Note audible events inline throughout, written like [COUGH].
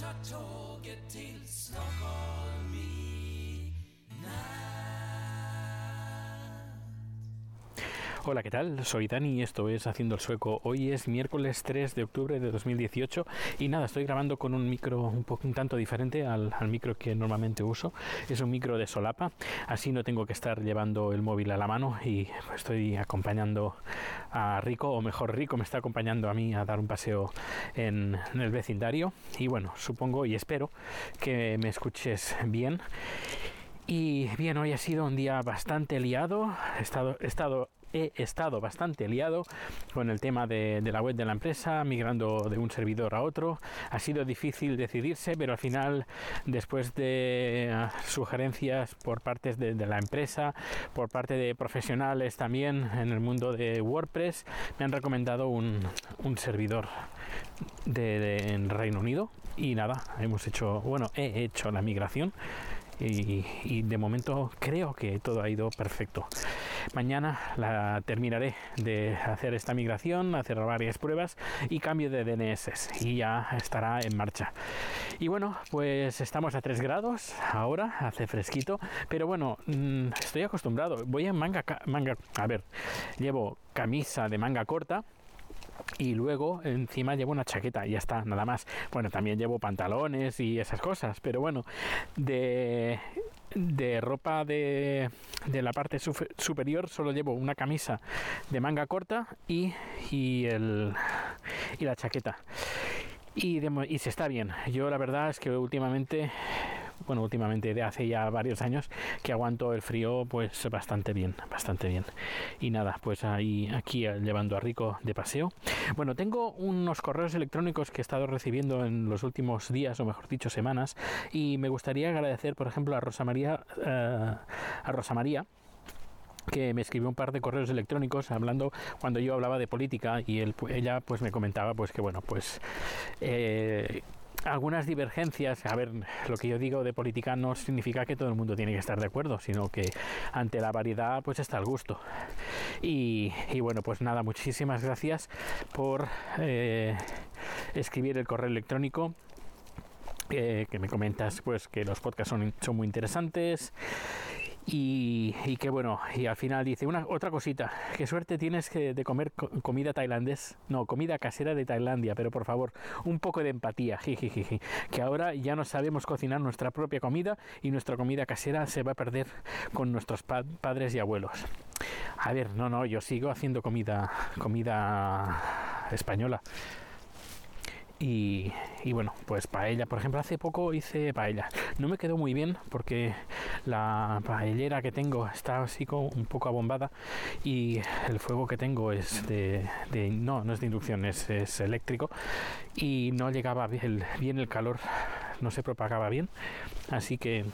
tar tåget till Stockholm i Hola, ¿qué tal? Soy Dani y esto es Haciendo el Sueco. Hoy es miércoles 3 de octubre de 2018 y nada, estoy grabando con un micro un, poco, un tanto diferente al, al, micro que normalmente uso. Es un micro de solapa, así no tengo que estar llevando el móvil a la mano y estoy acompañando a Rico, o mejor Rico me está acompañando a mí a dar un paseo en, en el vecindario y bueno, supongo y espero que me escuches bien. Y bien, hoy ha sido un día bastante liado. He estado, he estado he estado bastante liado con el tema de, de, la web de la empresa, migrando de un servidor a otro. Ha sido difícil decidirse, pero al final, después de uh, sugerencias por parte de, de, la empresa, por parte de profesionales también en el mundo de WordPress, me han recomendado un, un servidor de, de, en Reino Unido. Y nada, hemos hecho, bueno, he hecho la migración y, y de momento creo que todo ha ido perfecto. Mañana la terminaré de hacer esta migración, hacer varias pruebas y cambio de DNS y ya estará en marcha. Y bueno, pues estamos a 3 grados ahora, hace fresquito, pero bueno, mmm, estoy acostumbrado. Voy en manga, manga, a ver, llevo camisa de manga corta, y luego encima llevo una chaqueta y ya está, nada más. Bueno, también llevo pantalones y esas cosas, pero bueno, de, de ropa de, de la parte su, superior solo llevo una camisa de manga corta y, y, el, y la chaqueta. Y, y se está bien. Yo la verdad es que últimamente bueno, últimamente de hace ya varios años que aguanto el frío pues bastante bien, bastante bien. Y nada, pues ahí aquí llevando a Rico de paseo. Bueno, tengo unos correos electrónicos que he estado recibiendo en los últimos días, o mejor dicho, semanas, y me gustaría agradecer, por ejemplo, a Rosa María, uh, a Rosa María, que me escribió un par de correos electrónicos hablando cuando yo hablaba de política y él, ella pues me comentaba pues que bueno pues eh, algunas divergencias, a ver, lo que yo digo de política no significa que todo el mundo tiene que estar de acuerdo, sino que ante la variedad pues está el gusto. Y, bueno, pues nada, muchísimas gracias por eh, escribir el correo electrónico. Eh, que me comentas pues que los podcasts son, son muy interesantes y, y, que bueno, y al final dice una otra cosita, qué suerte tienes de comer co comida tailandés, no, comida casera de Tailandia, pero por favor, un poco de empatía, jijijiji, que ahora ya no sabemos cocinar nuestra propia comida y nuestra comida casera se va a perder con nuestros pa padres y abuelos. A ver, no, no, yo sigo haciendo comida, comida española. Y, y, bueno, pues paella, por ejemplo, hace poco hice paella. No me quedó muy bien porque la paellera que tengo está así como un poco abombada y el fuego que tengo es de, no, no es de inducción, es, eléctrico y no llegaba bien, bien el calor, no se propagaba bien, así que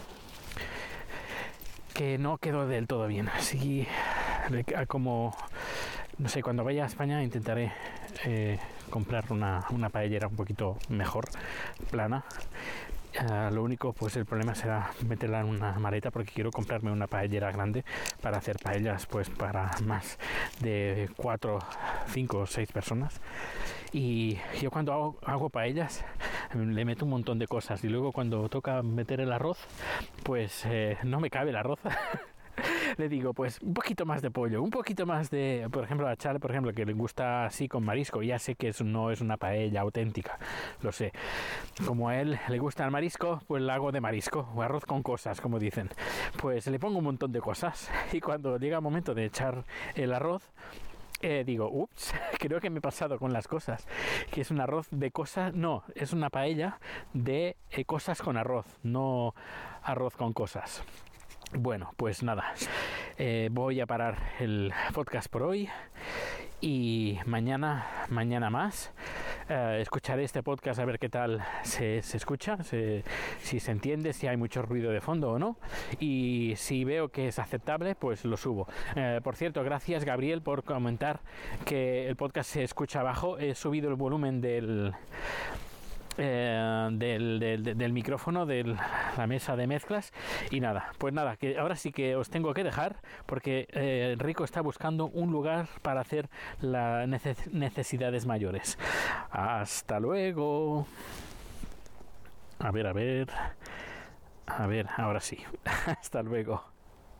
que no quedó del todo bien. Así como no sé, cuando vaya a España intentaré eh, comprar una, una paellera un poquito mejor, plana. Uh, lo único, pues el problema será meterla en una maleta porque quiero comprarme una paellera grande para hacer paellas, pues para más de 4, 5 o 6 personas. Y yo cuando hago, hago paellas le meto un montón de cosas y luego cuando toca meter el arroz, pues eh, no me cabe el arroz. [LAUGHS] [LAUGHS] le digo, pues un poquito más de pollo, un poquito más de, por ejemplo, a Charlie, por ejemplo, que le gusta así con marisco, ya sé que eso no es una paella auténtica, lo sé. Como a él le gusta el marisco, pues la hago de marisco, o arroz con cosas, como dicen. Pues le pongo un montón de cosas [LAUGHS] y cuando llega el momento de echar el arroz, eh, digo, ups, [LAUGHS] creo que me he pasado con las cosas. Que es un arroz de cosas, no, es una paella de eh, cosas con arroz, no arroz con cosas. Bueno, pues nada, eh, voy a parar el podcast por hoy y mañana, mañana más. Uh, escucharé este podcast a ver qué tal se, se escucha, si se entiende, si hay mucho ruido de fondo o no. Y si veo que es aceptable, pues lo subo. Uh, por cierto, gracias Gabriel por comentar que el podcast se escucha bajo. He subido el volumen del, eh, del, del, micrófono de la mesa de mezclas y nada, pues nada, que ahora sí que os tengo que dejar porque eh, Rico está buscando un lugar para hacer las neces necesidades mayores. Hasta luego. A ver, a ver. A ver, ahora sí. [LAUGHS] Hasta luego.